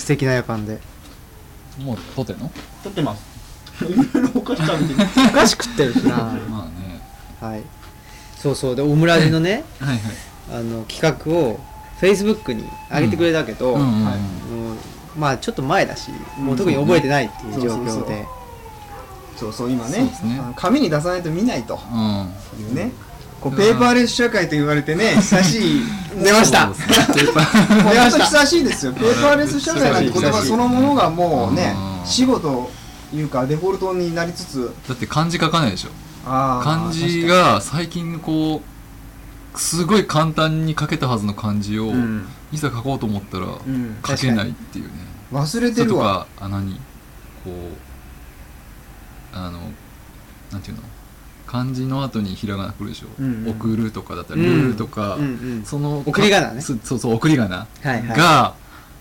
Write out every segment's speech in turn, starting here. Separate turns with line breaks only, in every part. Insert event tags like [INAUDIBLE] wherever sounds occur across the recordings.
素敵な夜間で。
もう撮ってんの？
撮ってます。いろいろお菓子食べてる。
おかしくってるしな。
まあね。
はい。そうそう。でオムラジのね [LAUGHS]
はいはい。
あの企画をフェイスブックに上げてくれたけど、まあちょっと前だしもう特に覚えてないっていう状況で。
そうそう今ね。
ね。
紙に出さないと見ないと。
うん。
いうねこうペーパーレス社会と言われてね [LAUGHS] 久しい。
出ました。
そう。ですねペーパー
もう本当久しいですよ。ペーパーレス社会なんて言葉そのものがもうね
うん
死後というかデフォルトになりつつ。
だって漢字書かないでしょ。漢字が最近こうすごい簡単に書けたはずの漢字を、
うん。
いざ書こうと思ったら
うん。
書けないっていうね。
忘れ
それと
てるわ。
かあ何こうあのなんていうの？漢字の後にひらがな来るでしょ、
うんうん。
送るとかだったり、
うん
ルーとか、
うんうん
その
送り仮名ね。
そそうそう送り仮名が、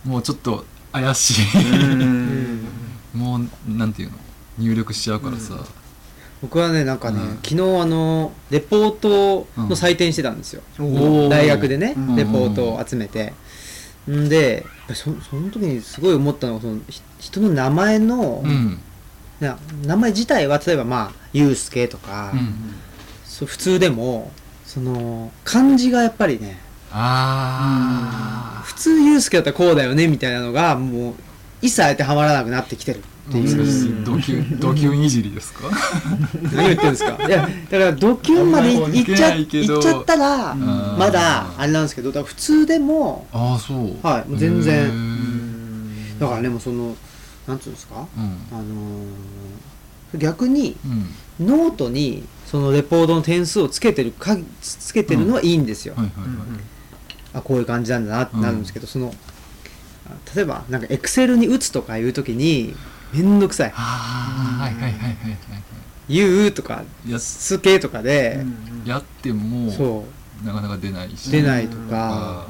もうちょっと怪しい、
うん
もうなんていうの？入力しちゃうからさ、
僕はねなんかね、
うん。
昨日あのレポートの採点してたんですよ、
お
お
ー
ー
大学でね、
うん。
レポートを集めて、んでそその時にすごい思ったのがそのひ人の名前の、名前自体は例えばまあユうスケとか、
うん
そう普通でもその漢字がやっぱりね
あ
普通ユうスケだったらこうだよねみたいなのがもう一切当てはまらなくなってきてるって
ー
いう、
うん。
ドキュドキュンいじりですか？[LAUGHS]
何言ってるんですか？いやだからドキュンまでいっちゃ
い
っちゃったら
うん。
まだあれなんですけどだから普通でも
ああそう。
はいもう全然。だからねもうそのなんつうんですか？
うん。
あのー逆に
うん。
ノートにそのレポートの点数をつけてるかつけてるのはいいんですよ、あこういう感じなんだなってなるんですけど、そのあ例えばなんかエクセルに打つとかいう時にめんどくさい。
ああはいはいはいはいはい「
言う」とか「
や
すけ」とかで、
やっても
そ
なかなか出ないし。
う出ないと
うん。
か、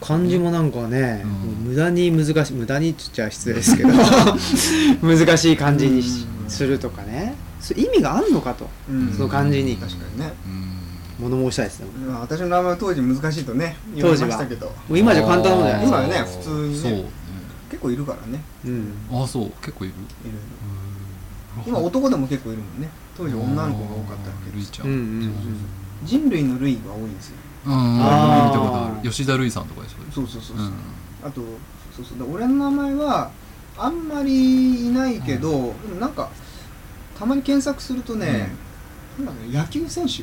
漢字もなんかね、
うん。
もう無駄に難しい無駄にって言っちゃ失礼ですけど [LAUGHS] 難しい漢字にするとかね。意味があんのかと。
うん。
その感じに。
確かにね。
うん。
物申したいですね。
まあ私の名前は当時難しいとね言われましたけど。
もう今じゃ簡単なもんじゃないですか。
今はね普通にね。
そう。ね
結構いるからね。
うん。
ああそう。結構いる。
いろいろ今男でも結構いるもんね。当時女の子が多かったわけです
んんうん。
人類の類が多いんですよ
見たことある。吉田類さんとかでしょ
そうそうそうそう、
うん。
あとそうそうで俺の名前はあんまりいないけど、でもなんかたまに検索するとね、なん。だろう野球選手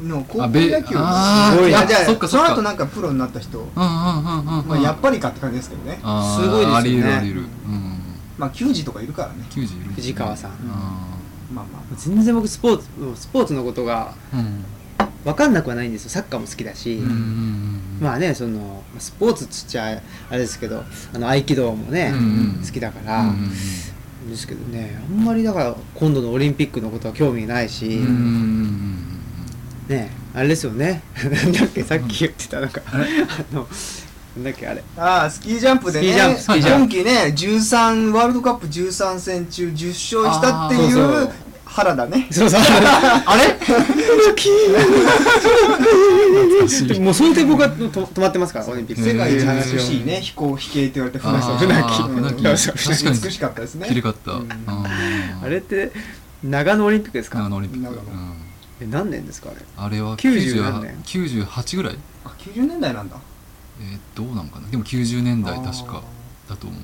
の高校野球。
あ
ー。
いやじゃあ
そっかそ
の後なんかプロになった人、
うんうんうんうんうん。
まあ、やっぱりかって感じですけどね、
すごいですよね。
あり得るあり得る。うん。
まあ球児とかいるからね。
球児いる
藤川さん。
あ
まあまあ。
全然僕スポーツスポーツのことが
ーうん
分かんなくはないんですよ。サッカーも好きだし、
うんうんうん
まあねそのスポーツっつっちゃあれですけどあの合気道もね、
うんうん
好きだから、
うんうん
ですけどねあんまりだから今度のオリンピックのことは興味ないし、
うんうんうん
ねあれですよね。[LAUGHS] なんだっけさっき言ってたなん。かあのなんだっけあれ。
ああスキージャンプでね今季ね13ワールドカップ13戦中10勝したってい
う
原田ね。
そうそう。[LAUGHS] あれ？[LAUGHS] もうそれで僕はと止まってますからオリンピック。
世界一美しいね飛行飛型って言われて船木
船木。
美しかったですね。
きれかった。
うん。
あ
あれって長野オリンピックですか？
長野オリンピック。
長野。
うん。
え何年ですかあれ？
あれは
90何年。
98ぐらい。
あ90年代なんだ。
えーどうなんかな。でも90年代確かだと思う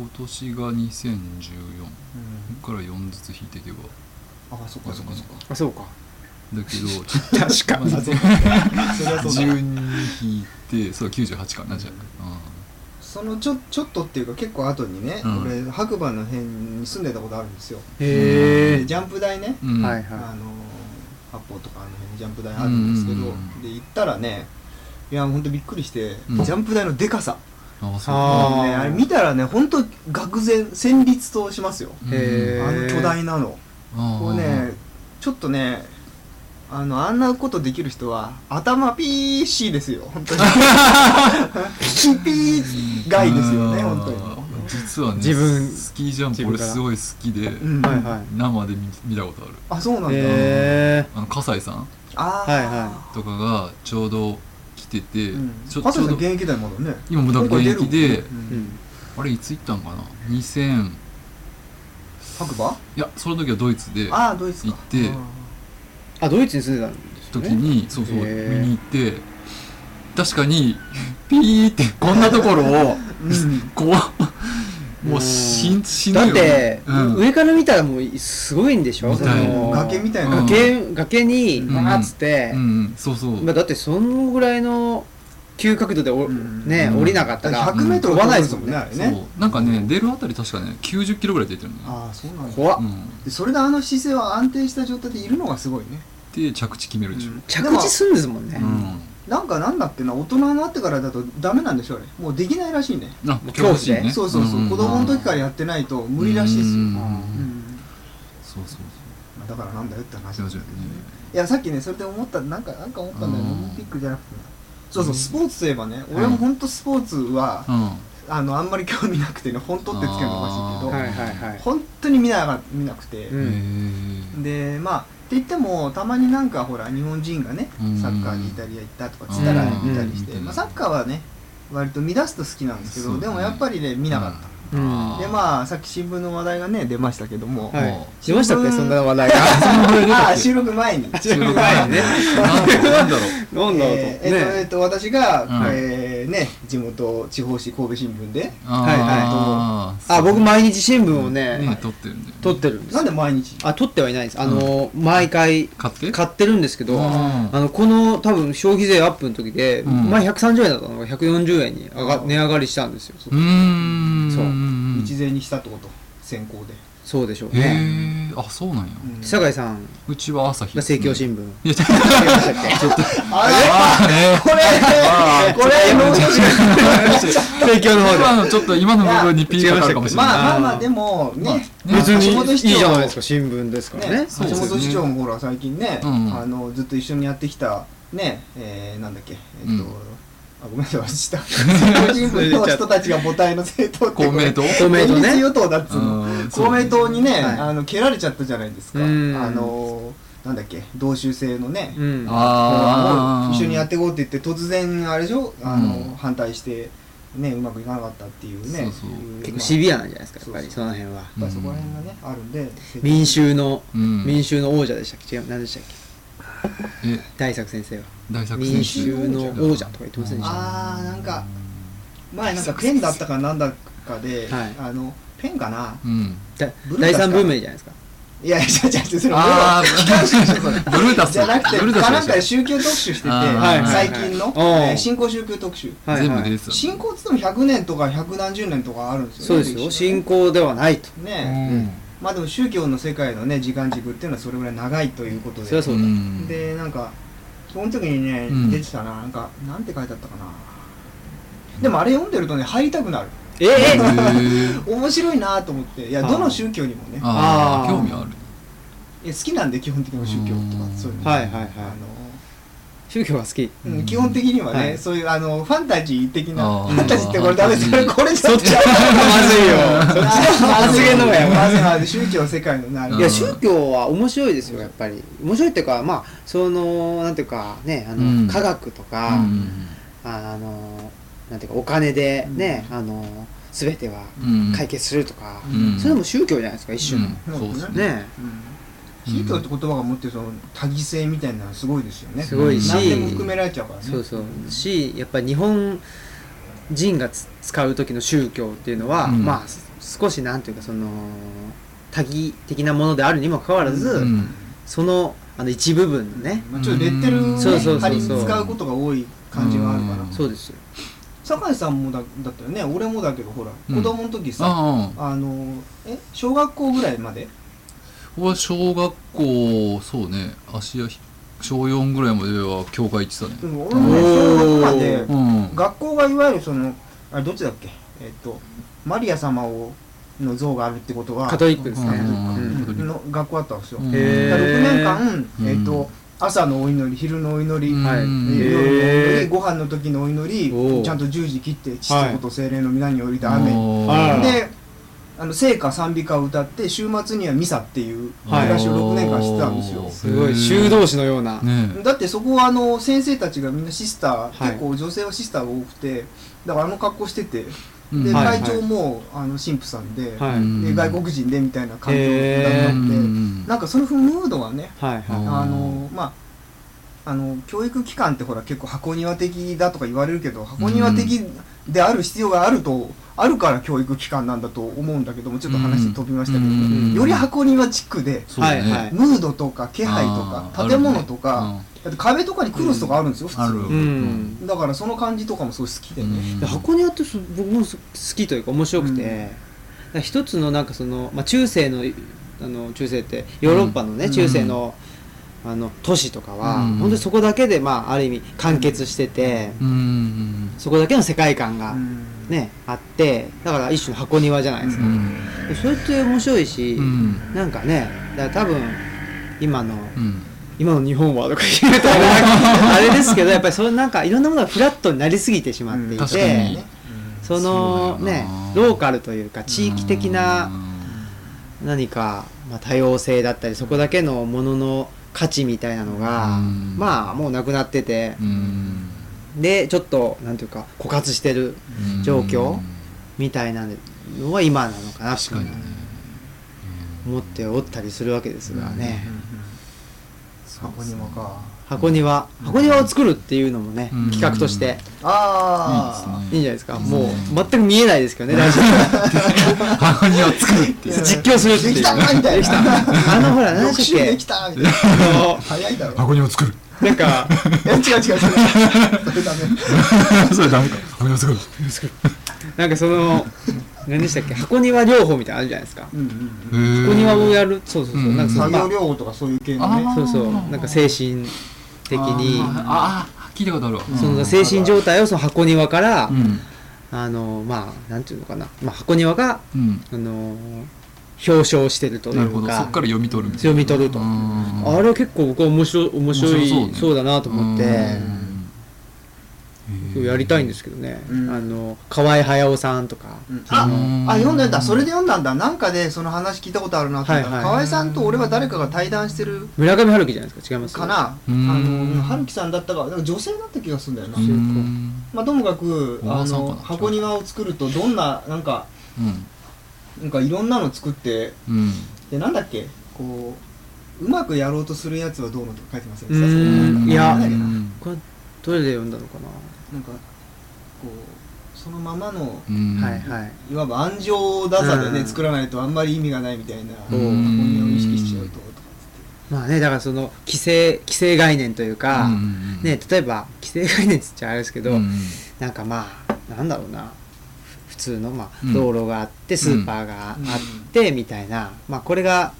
今年が2014
うん
ここから4ずつ引いていけば。
あそっか。そっかそっか。
あそうか。
だけどちょっと
確かに。
まあ
それはそうだ。
12引いてそう98かなじゃあ。
そのちょちょっとっていうか結構後にね、
うん。
俺白馬の辺に住んでたことあるんですよ、
へえ
でジャンプ台ね、
うん。うん
はいはい。
あの八方とかあの辺にジャンプ台あるんですけど、
うん。うんうん
で行ったらねいや本当びっくりして、
うん。
ジャンプ台のでかさ
あそう。
あー。
ねあれ見たらね本当愕然戦慄としますよ。あの巨大なの。こうねちょっとねあのあんなことできる人は頭ピーシーですよ本当に。ピー外ですよね本当に。
実はね
自分。
スキージャンプ俺すごい好きで
うん。
はいはい。
生で見見たことある。
あそうなんだ、
へえ
あの葛西さん
あー。
はいは
とかがちょうど来てて、
うん。
ちょちょうど。
加藤さん現役だよまだね。
今もだ現役であれいつ行ったんかな？2000
白馬？
いやその時はドイツで
ああドイツか。
行って
あドイツに住んでたんですよ
時
ね
にそうそう見に行って確かにピーってこんなところを
うん。[LAUGHS]
こうもう死ん。死ぬよ
だって、
うん。
上から見たらもうすごいんでしょ？そ
見たい
の
崖みたいな
うん。
崖崖に
うん。
バーッつって、
うんうん。そうそう。
まあ、だってそのぐらいの急角度でお、
うん。
ね、
うん。
降りなかったら
100メートル
飛ばないですもんね
あれね。
そう。なんかね出るあたり確かね90キロぐらい出てるのよ。
ああそうなんだ。
怖っ、
うん。
でそれであの姿勢は安定した状態でいるのがすごいね。
で着地決めるでしょ。
着地するんですもんね、
うん
なんかなんだっけな大人になってからだとダメなんでしょあれ。もうできないらしいね。
あ
恐怖で
ね。
そうそうそう、
んん
子供の時からやってないと無理らしいですよ、
うん
うん
そうそう
まあだからなんだよって話。
そう
ですよね。いやさっきねそれで思ったなんかなんか思ったんだよ
うん。
オリンピックじゃなくて。そうそう
うん。
スポーツといえばね俺も本当スポーツは
うん。
あのあんまり興味なくてね本当ってつけるのおかしいけど。
はいはいはい。
本当に見なが見なくて、
うん。
へ
でまあって言ってもたまになんかほら日本人がね
うん。
サッカーにイタリア行ったとかつったら
うん。
見たりして、
うん。
まあ、サッカーはね割と見出すと好きなんですけど、
ね。
でもやっぱりね見なかった、でまあさっき新聞の話題がね出ましたけども、
はい。
も
しましたっけ？そんな話題が。[LAUGHS]
ああ収録前に。
収録前にね。[LAUGHS]
なんだろう。なんだろう
と、
えーえっとえ
ね
っと私が、
うん。
えーね地元地方紙神戸新聞で。
あー。
あ僕毎日新聞をね
ね撮ってるんだよ
撮ってるんです。
なんで毎日？
あ撮ってはいないです。あの、毎回
買って？
買ってるんですけど、
うん。
あのこの多分消費税アップの時で、
うん。
前130円だったのが140円に値上がりしたんですよ。
うーん
そう。ん
一税にしたってこと？先行で、
そうでしょう
へ
ね
えあそうなんや。
うん。
酒井さん。
うちは朝日
が政教新聞。
いやちょっと [LAUGHS]
あれ？
あーね。
これこれもうちょっ
政教の方で
今のちょっと今の部分にピーがかかるかもしれない
まあまあでもね、
別にいいじゃないですか新聞ですからね
ね橋本市長もほら最近ね、ずっと一緒にやってきたねえー、なんだっけえっと、
うん
あごめんなさい忘れした。政教新聞の人たちが母体の政党って
公明党？
公明党ね。
与党だっつうの。
うん。
公明党にね、
はい。
あの蹴られちゃったじゃないですか。あ
うん。
のなんだっけ同州制のね、
うん。
あー。
一緒にやっていこうって言って突然あれでしょ？あの、
うん。
反対してねうまくいかなかったっていうね。
結構
まあ
シビアなんじゃないですかやっぱり
そ
の辺は。
やっぱりそこら辺がね、あるんで
民衆の
うん。
民衆の王者でしたっけ？違う何でしたっけ？
え
大作先生は。
大作
民
選手
衆の王者とか言ってませんでした？
あーなんか前なんかペンだったかなんだかで、
はい。
あのペンかな？
うん。
だ
ブルータスか。
第三文明じゃないですか。
いやいや違う違うそれ
あー。ブルータス
じゃなくて
ブルータス
かなんかで宗教特集してて、
あーはい
はい
最近の、
おー。
えー新興宗教特集。
はいはい。
全部出てた。
新興っつっても100年とか100何十年とかあるんですよね
そうですよ。
歴史がね。
信仰ではないと。
ねまあでも宗教の世界のね時間軸っていうのはそれぐらい長いということで。
そりゃそうだ。
ん。
でなんかその時にね、
うん。
出てたななんかなんて書いてあったかな。でもあれ読んでるとね入りたくなる。
え
へ
え
ー。[LAUGHS]
面白いなと思って。いやどの宗教にもね。
あー。
あー
興味ある。
いや好きなんで基本的な宗教とか
うん。
そういうの。
はいはいはい。
あ
宗教が好き。
のうん。基本的にはね、
はい。
そういうあのファンタジー的なファンタジーってこれダメです
ファンタジー
これちょっと
そっちはまずいよ。そっちの発言の方がやばい
まずいまずい宗教の世界のねあれ
うん。
いや宗教は面白いですよ。やっぱり面白いっていうかまあそのなんていうかねあの、
うん
科学とか、
うん
あのなんていうかお金でね、あの全ては
うん
解決するとか、
うん
それも宗教じゃないですか一種の、
うんそうですね
ね
うん宗教って言葉が持ってるその多義性みたいなのはすごいですよね。
すごいし。
何でも含められちゃうからね。
そうそう。しやっぱり日本人がつ使う時の宗教っていうのは、
うん。
まあす少しなんていうかその多義的なものであるにもかかわらず、
うん。
そのあの一部分のね、
まあ、ちょっとレッテルをね
そうそうそうそう。
仮に使うことが多い感じがあるから。
うん。
そうですよ。
酒井さんもだだったよね。俺もだけどほら、
うん。
子供の時さ
あ
のえ小学校ぐらいまで
僕は小学校そうね芦屋小4ぐらいまでは教会行ってたね。
でも俺もね小学まで
うん。
学校がいわゆるそのあれどっちだっけ？えっとマリア様をの像があるってことは
カトリックですね、
うん。
うん。
の学校あったんですよ、
うん。
へ
だから6年間、
うん。
えっと朝のお祈り昼のお祈り、
うん。
はい。
夜のお祈りご飯の時のお祈りちゃんと十字切って父
はい
と子と精霊の皆に降りた雨、であの聖歌賛美歌を歌って週末にはミサっていう
はい。
暮らしを6年間してたんですよ、
すごい。修道士のような、
ね
だってそこはあの先生たちがみんなシスター、
はい。
結構女性はシスターが多くてだからあの格好してて、
うん。
で
はい。
会長も、あの神父さんで,、で外国人でみたいな感じ
へー。
だった
うん
でなんかそのムードはねあのまああの教育機関ってほら結構箱庭的だとか言われるけど箱庭的である必要があるとあるから教育機関なんだと思うんだけどもちょっと話飛びましたけど、
うん。
より箱庭チックで
そうだね。
はいはい
ムードとか気配とか建物とか、だって壁とかにクロスとかあるんですよ、普通
ある。
うん。
だからその感じとかもすごい好きでね、
うん。
で箱庭ってそ僕も好きというか面白くて、一つのなんかその、まあ、中世のあの中世ってヨーロッパのね、
うん。
中世のあの都市とかは、
うん。
本当にそこだけで、まあ、ある意味完結してて、
うん。うん。
う
そこだけの世界観が、
ん。
ねあってだから一種の箱庭じゃないですか、それって面白いし、
うん。
なんかねだから多分今の、
うん。
今の日本はとか言うとあれあれですけどやっぱりそれなんかいろんなものがフラットになりすぎてしまっていて
に、
そのね
な。
ローカルというか地域的な何か、まあ、多様性だったりそこだけのものの価値みたいなのが、
うん。
まあもうなくなってて。
うん。
でちょっとなんていうか枯渇してる
うん。
状況みたいなのは今なのかなって
確かにね。
思っておったりするわけですがね、
箱庭か
箱庭箱庭を作るっていうのもね、
うん。
企画として。
ああ
いいんじゃないですか、
うん
もう全く見えないですけどねラジオ。[LAUGHS]
箱庭を作るっていう。
実況するっていう。
できたみたいな。
できた。あのほら何したっけ？
できたみたいな。早いだろ。
箱庭を作る。
なんか
え違う違う違う。それダメ。[LAUGHS]
それダメか。箱庭を作る。[LAUGHS]
なんかその何でしたっけ？箱庭療法みたいなのあるじゃないですか。
うんうんうん。
箱庭をやる？そうそうそう、
うん
なんかその
作業
ま
療法とかそういう系のね。
あそうそう。なんか精神的に。
ああ聞いたことあるわ。
その精神状態をその箱庭から、
うん
あのまあなんていうのかな、まあ、箱庭が
うん。
あの表彰してるとい
なるほ
うか
ど。そっから読み取る
読み取ると。
うん。
あれは結構僕は面白い面白い
そう
だなと思って。
うん
やりたいん。ですけどね、
うん。
あの河合隼さんとか、
うん。あ
うん
あ読んだんだそれで読んだんだ。なんかでその話聞いたことあるなと思った。
はいはい。
河合さんと俺は誰かが対談してる。
村上春樹じゃないですか。違います
かな。あ
うん。
の春樹さんだったか。なんか女性だった気がするんだよな。
うん。
まあともかくあの箱庭を作るとどんななんか
うん。
なんかいろんなの作って
うん。
でなんだっけ？こううまくやろうとするやつはどうのとか書いてませんで
いやどれで読んだのか
な？んかこうそのままの
うん。
な、はいはい。
いわば安城打座でね、
うん。
作らないとあんまり意味がないみたいな
うん。
箱庭を意識しちゃうととか
まあねだからその規制規制概念というか、
うん
ね例えば規制概念っつっちゃあれですけど、
うん
なんかまあなんだろうな。普通の、まあ
うん。
道路があってスーパーがあってみたいな、まあこれがい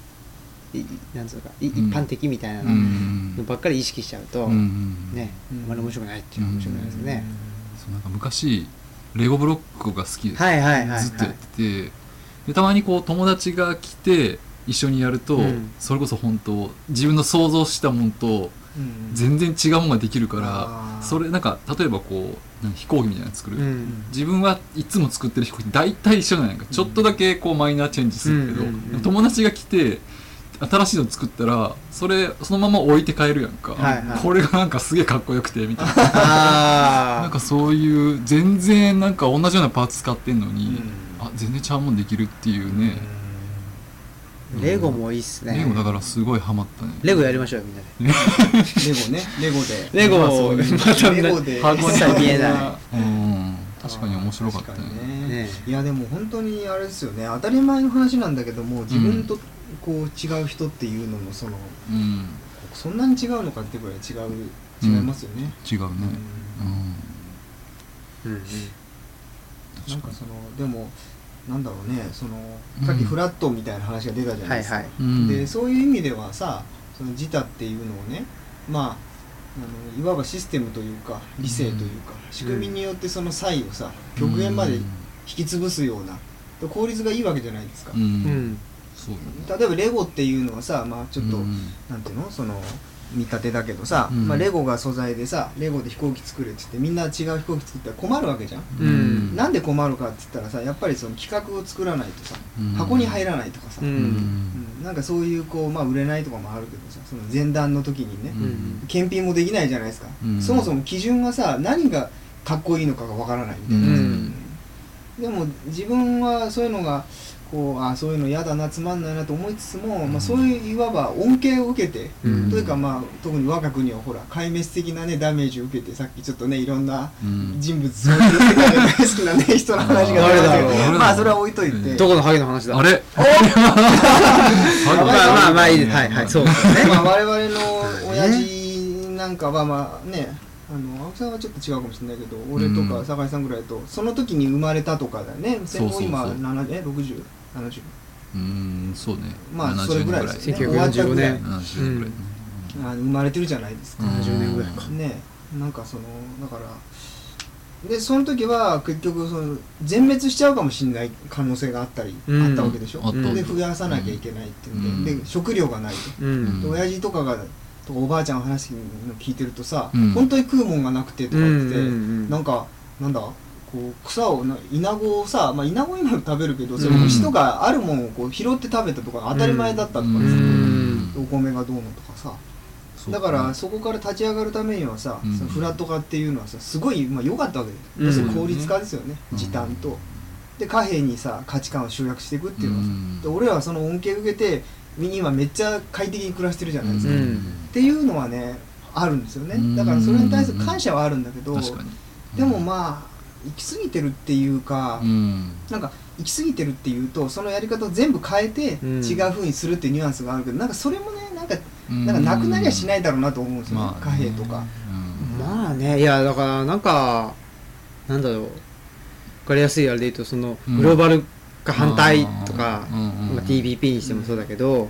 なんつうのかい
うん。
一般的みたいな
う
の
ん
ばっかり意識しちゃうと、
うん。
ね
うん。
あまり面白くないっていうのは面白くないですね、
そうなんか昔レゴブロックが好きで
はいはいはいはい。
ずっとやっててでたまにこう友達が来て一緒にやると、
うん。
それこそ本当自分の想像したものと
うん。
全然違うものができるか
あー。
らそれなんか例えばこう飛行機みたいなの作る、
うん。
自分はいつも作ってる飛行機大体一緒なんやんかちょっとだけこうマイナーチェンジするけど、
うんうんうん
友達が来て新しいの作ったらそれそのまま置いて帰るやんか、
はいはい。
これがなんかすげえかっこよくてみたいな。[LAUGHS]
ああ
なんかそういう全然なんか同じようなパーツ使ってんのに、
うん。
あ全然ちゃうもんできるっていうね、
レゴもいいっすね。
レゴだからすごいハマったね。
レゴやりましょうよみんなで。[LAUGHS]
レゴね。レゴで。[LAUGHS]
レゴ
まあそういう
また
レゴで。
一切見えない。
うん。確かに面白かったね。
確かにね。
ね
いやでも本当にあれですよね。当たり前の話なんだけども自分とこう違う人っていうのもその
うん。
そんなに違うのかっていうぐらい違う違いますよね、
違うね。
うん。
うん。
うんうん。
なんかそのでもなんだろうねその
うん。
さっきフラットみたいな話が出たじゃないですか、
はいはい。
うん。
でそういう意味ではさその自他っていうのをねまああのいわばシステムというか理性というか、仕組みによってその差異をさ極限まで引き潰すようなで効率がいいわけじゃないですか、
うん、
例えばレゴっていうのはさまあちょっと、
うん
なんていうの？その見立てだけどさ、
うん。
まあ、レゴが素材でさレゴで飛行機作れって言ってみんな違う飛行機作ったら困るわけじゃん、
うん。
なんで困るかって言ったらさやっぱりその企画を作らないとさ
うん。
箱に入らないとかさ、
うん。
うん。なんかそういうこう、まあ、売れないとかもあるけどさその前段の時にね、
うん。
検品もできないじゃないですか、
うん。
そもそも基準がさ何がかっこいいのかがわからないみたいな、
うん。
でも自分はそういうのがこうあそういうの嫌だなつまんないなと思いつつも、まあ、そういういわば恩恵を受けて、
うん。
というかまあ特に我が国はほら壊滅的なねダメージを受けてさっきちょっとねいろんな
うん。
人物そう大好きなね人の話が出ましたけどまあそれは置いといて、
どこのハゲの話だ？
あれ？
まあまあまあいいです。はい。はいそう。ですね
まあ我々の親父なんかはまあねあの青木さんはちょっと違うかもしれないけど俺とか
うん
酒井さんぐらいだとその時に生まれたとかだよね。戦後今
そうそうそう
7え6070
うんそうね。
まあそれぐらいですよね。
1945
終わったぐらい
年
70年ぐらい。
生まれてるじゃないですか、
70年ぐらいか。
ね。なんかそのだからでその時は結局その全滅しちゃうかもしれない可能性があったり、
うん。
あったわけでしょ、
あった
で増やさなきゃいけないっていうんで,、
うん。
で食料がないと、
うん。
で親父とかがとかおばあちゃんの話の聞いてるとさ、
うん。
本当に食うもんがなくてとか言って
うん。
なんかなんだ？こう草をなイナゴをさ、まあ、イナゴ今も食べるけどそれ
うん
虫とかあるもんをこう拾って食べたとか当たり前だったとかさ、
うん。
お米がどうのとかさ。だからそこから立ち上がるためにはさ、
うん。
そのフラット化っていうのはさすごいまあ良かったわけ
うん。
です、効率化ですよね、
うん。
時短と。で貨幣にさ価値観を集約していくっていうのはさ、
うん。
で俺らはその恩恵を受けて今めっちゃ快適に暮らしてるじゃないですか、っ
うん。
ていうのはねあるんですよね。
うん。
だからそれに対する感謝はあるんだけど、でもまあ行き過ぎてるっていうか、
うん。
なんか行き過ぎてるっていうとそのやり方を全部変えて
うん。
違う風にするっていうニュアンスがあるけどなんかそれもねなんか
うん。
なんかなくなりゃしないだろうなと思うんですよね、
まあ
貨幣とか。
うん。
まあねいやだからなんかなんだろう。分かりやすいあれで言うとその
うん。
グローバル化反対とか、
うんうんうん
まあ、TPP にしてもそうだけど、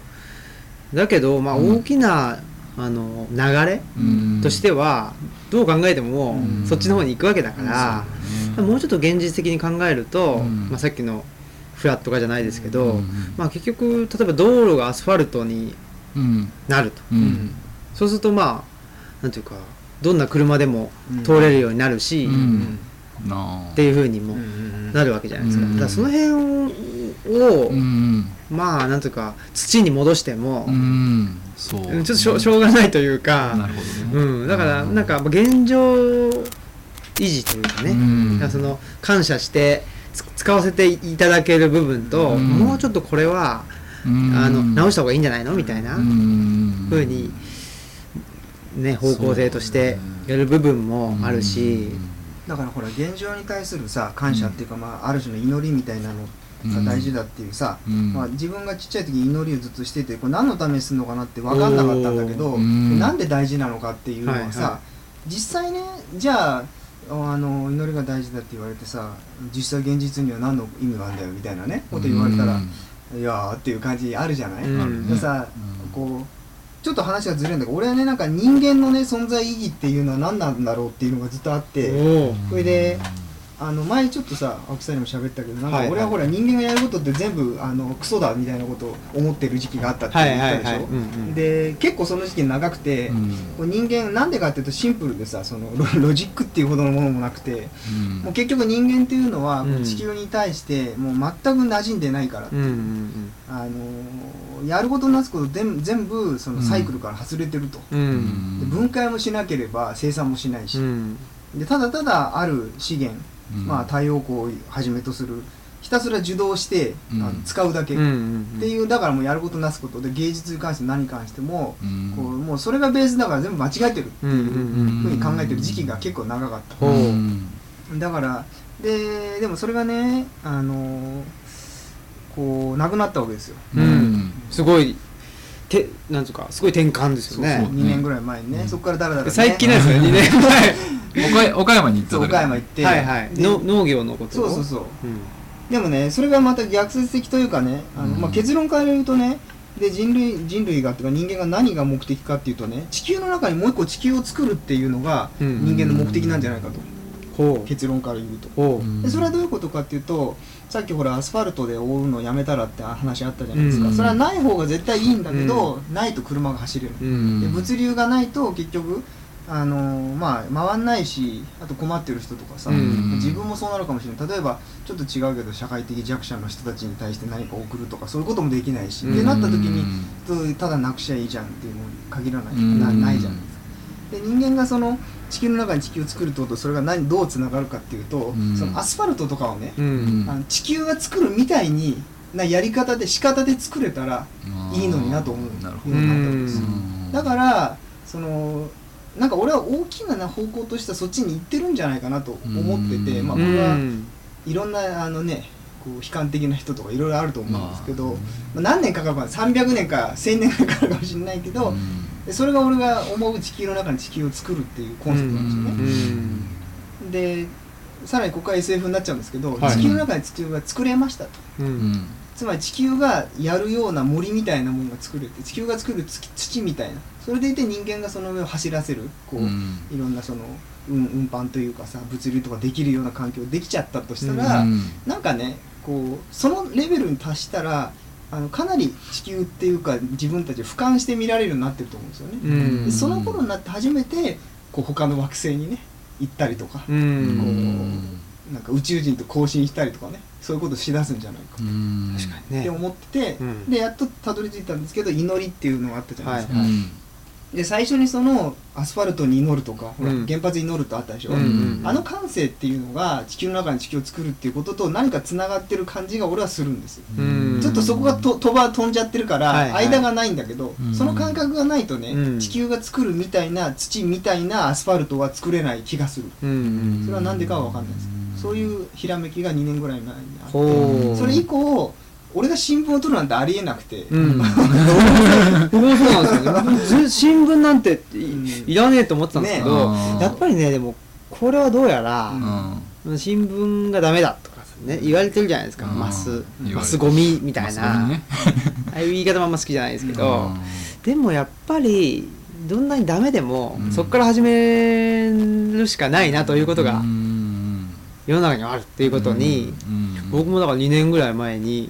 だけどまあ
うん。
大きな、あの流れ
うん。
としてはどう考えても
うん。
そっちの方に行くわけだから、もうちょっと現実的に考えると、
うん。
まあ、さっきのフラット化じゃないですけど、
うん。
まあ、結局例えば道路がアスファルトに
うん。
なると。
うん。
そうするとまあなんていうかどんな車でも
うん。
通れるようになるし、
う
っていうふうにもなるわけじゃないですか,、
うん。
だからその辺を、
うん
まあなんていうか土に戻しても、
うんそう
うんちょっとしょうしょうがないというか、
なるほどね。
うん、だからなんか現状維持というかね、
うん。
その感謝してつ使わせていただける部分と、
うん。
もうちょっとこれは、
うん。
あの直した方がいいんじゃないのみたいな
うん。
ふうに、ね、方向性としてやる部分もあるし、
だからほら現状に対するさ感謝っていうか、まあ、ある種の祈りみたいなのが大事だっていうさ、
うん。
まあ、自分がちっちゃい時に祈りをずっとしててこれ何のためにするのかなって分かんなかったんだけど、
うん。
なんで大事なのかっていうのはさ、
はいは
実際ねじゃああの祈りが大事だって言われてさ実際現実には何の意味があるんだよみたいなねこと言われたら、いやーっていう感じあるじゃない、
うん。
でさ、
うん。
こうちょっと話がずれるんだけど俺はねなんか人間のね存在意義っていうのは何なんだろうっていうのがずっとあって、それであの前ちょっとさ青木さんにも喋ったけどなんか俺はほら人間がやることって全部あのクソだみたいなことを思ってる時期があったって
はい
言ったでしょ、で結構その時期長くて、こう人間なんでかっていうとシンプルでさそのロロジックっていうほどのものもなくてもう結局人間っていうのは地球に対してもう全く馴染んでないから、
う。んうん
あのやることなすこと全全部そのサイクルから外れてると、
うん。
分解もしなければ生産もしないし、
うん。
でただただある資源、まあ、太陽光をはじめとするひたすら受動して、
うん。
あの使うだけ、
うんう
っ
ん。
ていうだからもうやることなすことで芸術に関して何に関しても、
うん。
こうもうそれがベースだから全部間違えてる
うんうんうん。
ふうに考えてる時期が結構長かった、
ほう
だからででもそれがねあのこうなくなったわけですよ、
うん。すごいてなんつうかすごい転換ですよね。
そうそう。
2年ぐらい前にね、そこからだらだら、ね、
最近なんですよ [LAUGHS] 2年前。
岡岡山に行った
岡山行って。
はいはい。
で
の農業のこと
そうそうそう。
うん。
でもねそれがまた逆説的というかねあの、
うん。
まあ、結論から言うとねで人類人類がというか人間が何が目的かっていうとね地球の中にもう一個地球を作るっていうのが
うん。
人間の目的なんじゃないかと、結論から言うと、でそれはどういうことかっていうとさっきほらアスファルトで覆うのやめたらって話あったじゃないですか、
うん。
それはない方が絶対いいんだけど、ないと車が走れる、
うん。
で物流がないと結局あのーまあ回んないしあと困ってる人とかさ、
うん。
自分もそうなるかもしれない。例えばちょっと違うけど社会的弱者の人たちに対して何か送るとかそういうこともできないし、
うん。
ってなった時にとただなくしゃいいじゃんっていうのに限らない、
うん。
なないじゃないですか。で人間がその地球の中に地球を作るってことそれが何どうつながるかっていうと、
うん。
そのアスファルトとかをね、
うん。
あの地球が作るみたいになやり方で仕方で作れたらいいのになと思うようになったんですよ。
うん。
だからそのなんか俺は大きな方向としてはそっちに行ってるんじゃないかなと思ってて、
うん。
まあ、
う
僕はいろんなあのねこう悲観的な人とかいろいろあると思うんですけど、
ま
まあ、何年かかるか300年か1000年かかるかもしれないけど、でそれが俺が思う地球の中に地球を作るっていうコンセプトなんですよね。
うん
でさらにここから SF になっちゃうんですけど、
はい
地球の中に地球が作れましたと。
う
うんん
つまり地球がやるような森みたいなものが作れて地球が作る土土みたいなそれでいて人間がその上を走らせるこう、
うん
いろんなその運運搬というかさ物流とかできるような環境できちゃったとしたら、
うん
なんかねこうそのレベルに達したらあのかなり地球っていうか自分たちを俯瞰して見られるようになってると思うんですよね。
うん。
でその頃になって初めてこう他の惑星にね行ったりとか、
う
う
なんか宇宙人と交信したりとかねそういうことしだすんじゃないか
うん。
確かにね。
って思ってて、
うん。
でやっとたどり着いたんですけど祈りっていうのがあったじゃないですか、
はい
うん
で最初にそのアスファルトに祈るとか、ほら
うん。
原発に祈るとあったでしょ、
うんうん
あの感性っていうのが地球の中に地球を作るっていうことと何かつながってる感じが俺はするんですよ、
うん。
ちょっとそこがと飛ば飛んじゃってるから、
はいはい。
間がないんだけど、
うん。
その感覚がないとね、
うん。
地球が作るみたいな土みたいなアスファルトは作れない気がする。
うん
それは何でかは分かんないです。そういうひらめきが2年ぐらい前にあってそれ以降俺が新聞を取るなんてありえなくて、
うん。[LAUGHS] 僕もそうなんですよね。ず新聞なんて
うん。
いいらねえと思ってたんですけど、
ね
やっぱりねでもこれはどうやら
う、
新聞がダメだとかね言われてるじゃないですか、
うん。
マス。マスゴミみたいな、
ね。
ああいう言い方もあんま好きじゃないですけど、
うん。
でもやっぱりどんなにダメでも、
うん。
そこから始めるしかないなということが
うん。
世の中にはあるっていうことに、
うん。
僕もだから2年ぐらい前に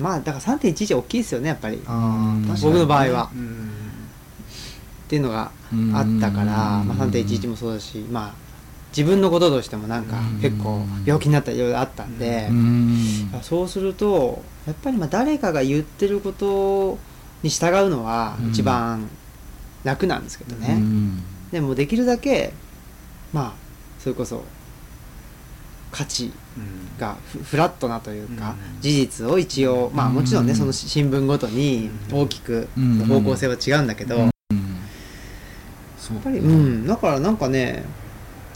まあだから3.11大きいですよねやっぱり。僕の場合は。
うん。
っていうのが
うん
あったから、まあ、3.11もそうだしまあ自分のこととしてもなんか
うん。
結構病気になったりいろいろあったんで
う、ん。
そうするとやっぱりまあ誰かが言ってることに従うのは
うん。
一番楽なんですけどね、
うん。
でもできるだけまあそれこそ価値がフフラットなというか、
うん。
事実を一応まあもちろんね
うん。
その新聞ごとに
うん。
大きく
うん。
方向性は違うんだけど、やっぱりうん。だからなんかね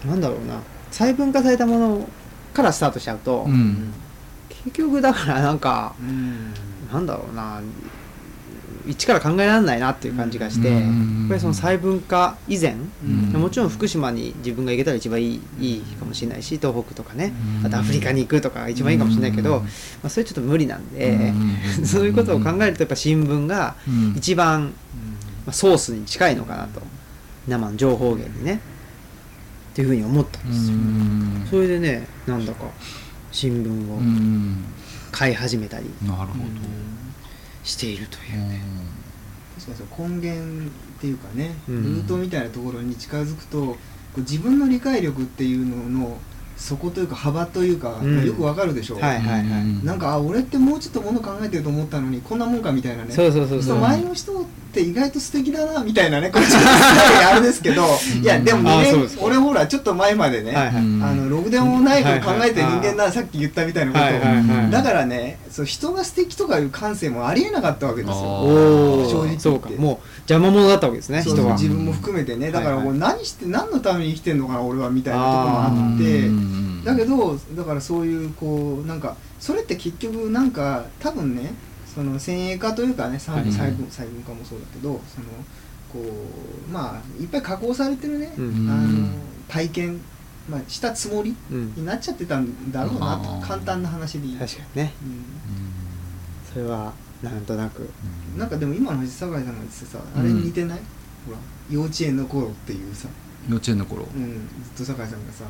なんだろうな細分化されたものからスタートしちゃうと、
うん。
結局だからなんか
うん。
なんだろうな一から考えられないなっていう感じがして、
うん。
やっぱりその細分化以前、
うん。
もちろん福島に自分が行けたら一番いいいいかもしれないし東北とかね。
うん。
あとアフリカに行くとかが一番いいかもしれないけど、
うん。
まあ、それちょっと無理なんで、
うん。[LAUGHS]
そういうことを考えるとやっぱ新聞が
うん。
一番、まあ、ソースに近いのかなと。生の情報源にね。っていうふうに思ったん
う
ですよ、
ん。
それでねなんだか新聞
う
を
ん。
買い始めたり。
なるほど
しているというね、
確かに根源っていうかね、
うん。
ルートみたいなところに近づくとこう自分の理解力っていうのの底というか幅というか、
うん。
よくわかるでしょ、
はいはいはい。
なんかあ俺ってもうちょっともの考えてると思ったのにこんなもんかみたいなね。
そうそうそうそう。
そう周りの人って意外と素敵だなみたいなね [LAUGHS] こっちあれですけどいやでも
あ
2
そうですか。
年俺ほらちょっと前までね、
はいはい。
うん
あのろくでもないこと考えてる人間
はいは
なさっき言ったみたいなこと。を、
はいはいはい。
だからねそう人が素敵とかいう感性もありえなかったわけですよ。正直言って。
そうか。もう邪魔者だったわけですね人は。
自分も含めてね。だから
はい。はい
もう何して何のために生きてんのかな俺はみたいなところもあ
あ
って。
うん
だけどだからそういうこうなんかそれって結局なんか多分ねその先鋭化というかね細
はい
分細化もそうだけどそのこうまあいっぱい加工されてるね、
うん。
あの体験、まあ、したつもり
うん。
になっちゃってたんだろうなと。簡単な話でいい、
確かにね。
うん。
それはなんとなく。
なんかでも今の話酒井さんが言ってさあれに似てない、ほら幼稚園の頃っていうさ、
幼稚園の頃。
うん、ずっと酒井さんがさ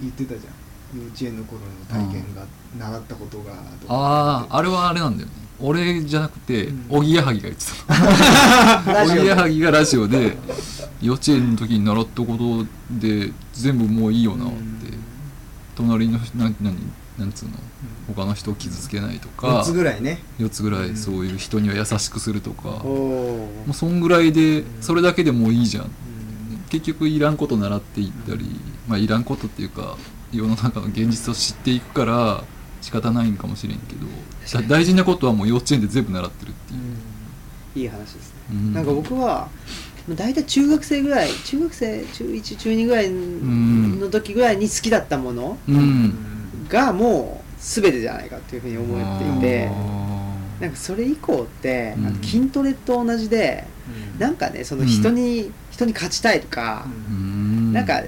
言ってたじゃん。幼稚園の頃の体験が習ったことがとか。
あああれはあれなんだよね。俺じゃなくて
うん。
おぎやはぎが言ってた。[LAUGHS] おぎやはぎがラジオで幼稚園の時に習ったことで全部もういいよなって。隣の人なんなんつうの？他の人を傷つけないと
4
か
つぐらいね。
4つぐら
うん。
いそういう人には優しくするとか
お
も
お
うそんぐらいで
うん。
それだけでもういいじゃん。
うん。
結局いらんこと習っていったりまあいらんことっていうか世の中の現実を知っていくから仕方ないんかもしれんけど大事なことはもう幼稚園で全部習ってるっていう、
いい話ですね。
うん。
なんか僕は大体中学生ぐらい中学生中1中2ぐらいの時ぐらいに好きだったもの。
うん
がもう全てじゃないかっていうふうに思っていてなんかそれ以降って、筋トレと同じでなんかねその人に、人に勝ちたいとか、
うん。
なんか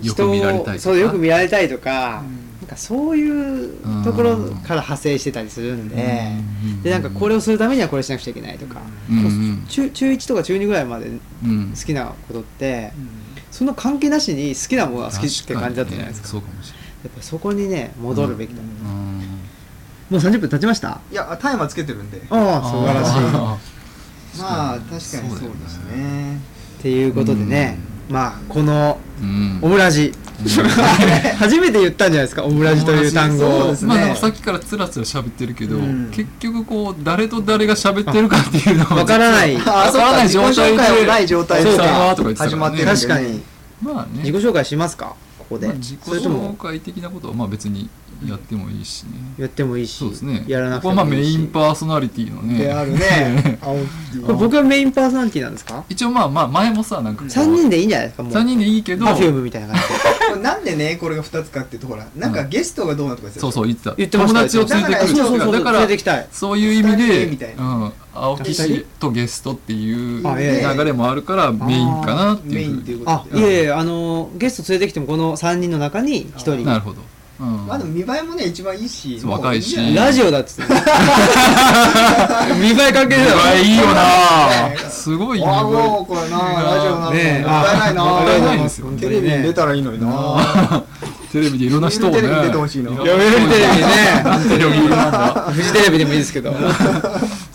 人をそうよく見られたいとか、
うん
なんかそういうところから派生してたりするんで、
うん。
でなんかこれをするためにはこれしなくちゃいけないとか、
うん。うん。
中中1とか中2ぐらいまで
うん。
好きなことってその関係なしに好きなものが好きって感じだったじゃないですか。
そうかもしれ
やっぱそこにね戻るべきだ、もう30分経ちました？
いやタイマーつけてるんで。
ああ素晴らしい。
あ
まあ確かにそうですね。
っていうことでね、まあこのオムラジ。[LAUGHS] 初めて言ったんじゃないですか？オムラジという単語を。
そうですね。
まあでもさっきからつらつら喋ってるけど、
うん。
結局こう誰と誰が喋ってるかっていうのは [LAUGHS]
わからない。
実はわからない状態で
自己紹介もない状態で始まってるんで
確かに。
まあね。
自己紹介しますか？ここで、
まあ自己紹介的なことはまあ別にやってもいいしね、
やってもいいし
そうですね。
やらなくて
ここはまあメ
もいいし
インパーソナリティのね。
であるね。
僕がメインパーソナリティなんですか？
一応まあまあ前もさなんかこう。
3人でいいんじゃないですかもう。
三人でいいけど。
みたいな感じで
これなんでねこれが2つかっていうとほらなんかゲストがどうなとか言ってた
そうそう言ってた。友達を連れてくる
だから
そうそうそう
だから
連れてきたい。
そういう意味で青木氏とゲストっていう流れもあるからメインかなって
メイン
いう
っていうこと
あいえいえあのゲスト連れてきてもこの3人の中に1人。
なるほど、うん、
まあでも見栄えもね一番いいし
若いし。
ラジオだっつって。[LAUGHS] 見栄え関係ない
いいよな
ね
すごいね
あもうこれ。なラジオなんて
ねえ。
もったいないな。
もったいないですよ
テレビに出たらいいのにな。[LAUGHS]
テレビでいろんな人をね。
テレビに出てほしいな
ろん
読売テレビね [LAUGHS] フジテレビでもいいですけど。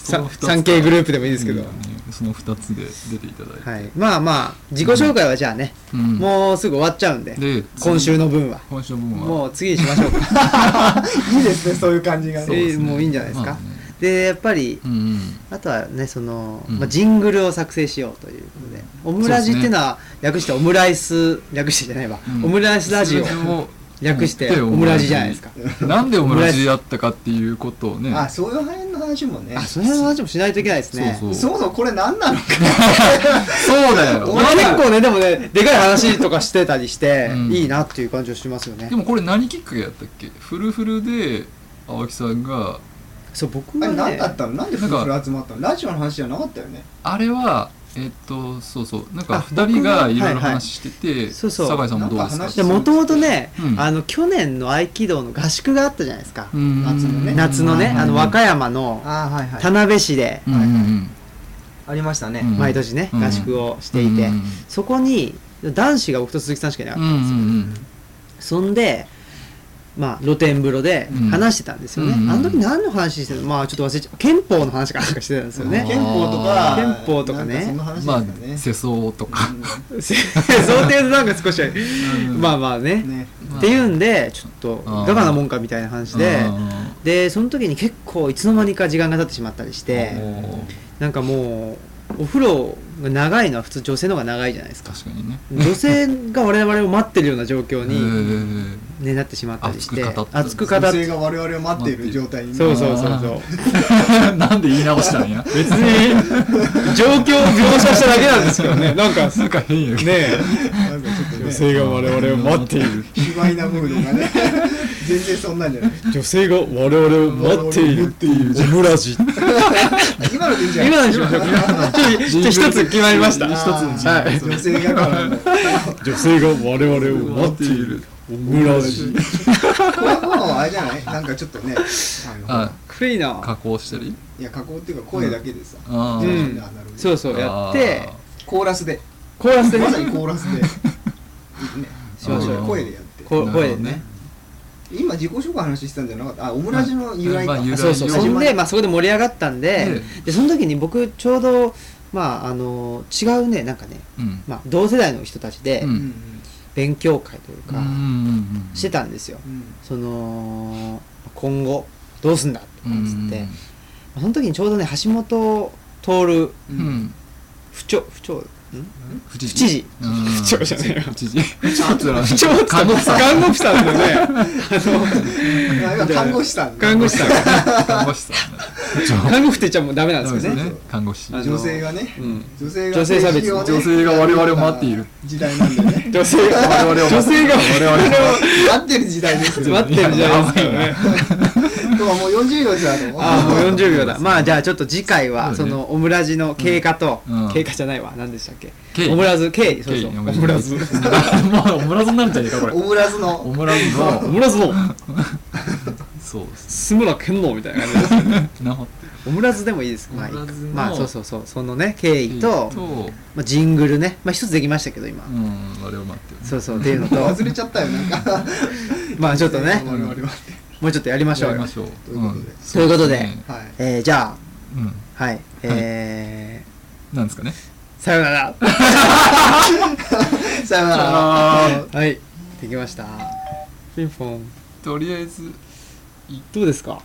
その二つ
3K グループでもいいですけど、
うんその2つで出ていただいて、
はい、まあまあ自己紹介はじゃあね、
うん。
もうすぐ終わっちゃうんで
で
今週の分は。
今週の分は。
もう次にしましょうか、[LAUGHS]
いいですねそういう感じが。
え
ね。
ーもういいんじゃないですか、
まあね
でやっぱり
うんうん。
あとはねその、
うん。
まあ、ジングルを作成しようということで、オムラジっていうのは略してオムライス略してじゃないわ、
うん。
オムライスラジオ略して
で
オムラジじゃないですか。
なんでオムラジやったかっていうことをね。
あそういう辺の話もね。
あそれの話もしないといけないですね。
そう
そもそもこれ何なのか。[LAUGHS]
そうだよ。
俺結構ねでもねでかい話とかしてたりして、
うん。
いいなっていう感じがしますよね。
でもこれ何きっかけやったっけ？フルフルで青木さんが。
そう僕
あれ
はね
何だったの？なんでフルフル集まったの？ラジオの話じゃなかったよね。
あれはえっとそうそう。なんか
あ
2人がいろいろ
僕がはいはい。
話してて
そうそう。
酒井さんもどうですか？
もともとね、
うん。
あの去年の合気道の合宿があったじゃないですか、
うん
夏のね。
夏のね、
うん
あの和歌山の田辺市で。
ありましたね。
うん。
毎年ね、
うん
合宿をしていて、
うん
そこに男子が僕と鈴木さんしかいなかった
ん
ですよ、そんでまあ露天風呂で話してたんですよね、
うん
あの時何の話してたの？まあちょっと忘れちゃう憲法の話かなんかしてたんですよね。
憲法とか
憲法とかね。
なんそんな話
まあ
ですよね
世相とか
想定のなんか少しは
うん。
まあまあね。
ね。
っていうんでちょっといかがなもんかみたいな話で。
あ
でその時に結構いつの間にか時間が経ってしまったりし
ー。
てなんかもうお風呂が長いのは普通女性の方が長いじゃないですか。
確かにね。
女性が我々を待ってるような状況
へ
に、
ー
ね、なってしまったりして
熱く語った
熱く語っ
女性が我々を待っている状態に
そうそうそう
あ
そう。[LAUGHS]
なんで言い直したんや。
別に状況を描写しただけなんですけどね。なんか
なんか変や
ね
なんかちょっとね。
女性が我々を待っている。
卑猥なムードがね。全然そんなんじゃない。
女性が我々を待っているっていうオムラジ。
今のでいいんじゃない？
今のにしましょ一つ決まりました。[LAUGHS]
一つの
はい。[LAUGHS]
女性が
女性が我々を待っているオムラジ
これもうあれじゃない？なんかちょっとね
クイな
加工したり
いや加工っていうか声だけでさ、
うん。そうそうやって
コーラスで。
コーラスで？ね
まさにコーラスで。[LAUGHS] ね
しましょうよ
声でやって。
こ声でね。
今自己紹介の話してたんじゃなかった？あオムラジの由来か、
そうそう。そんで、まあ、そこで盛り上がったんで,、
え。
でその時に僕ちょうど、まあ、あの違うねなんかね、
うん。
まあ、同世代の人たちで勉強会というか、してたんですよ。
うん。
その今後どうすんだとか
うん
っつって、まあその時にちょうどね橋本徹不調不調ん。
不知
不知事。
うん
不調じゃないよ
不知事。不調って看護婦さん
看護婦さん。だよね
看護師さん。
看護師さん。
看護師さん。
看護婦って言っちゃもうダメなん。
です
よね。
ね看護師
女性がね。
うん。
女性が
女性差別。
女性が我々を待っている。
時代なんでね。
女性が。
我々を
女性が
我々を
待ってる時代ですよ
待ってるじゃないですかね
今日はもう40秒だと
ああもう40秒だ。まあじゃあちょっと次回は
そ
のオムラジの経過と
うん。
経過じゃないわ。何でしたっけ？オムラズ経。緯そうそう。オムラズ。
もう [LAUGHS] オムラズになるんじゃねえかこれ。
オムラズ
オ
の
ムラズ
オ
の
ムラズの。
そうです。
須村健能みたいな感じですね。
な
オムラズでもいいです。まあそうそうそう。そのね経緯と
と
まあジングルね。まあ一つできましたけど今。
うん我々を待ってる
そうそうっていうのと。[LAUGHS]
忘れちゃったよなんか。[LAUGHS]
まあちょっとねもうちょっとやりましょうよ。
やりましょう。
ということで
ん。
ということで
そすね。
はい
えーじゃ
うん。
あはい。え
なんですかね？
ー [LAUGHS] さよなら。
さよなら。
はい。できました。ピンポン。
とりあえず
どうですか？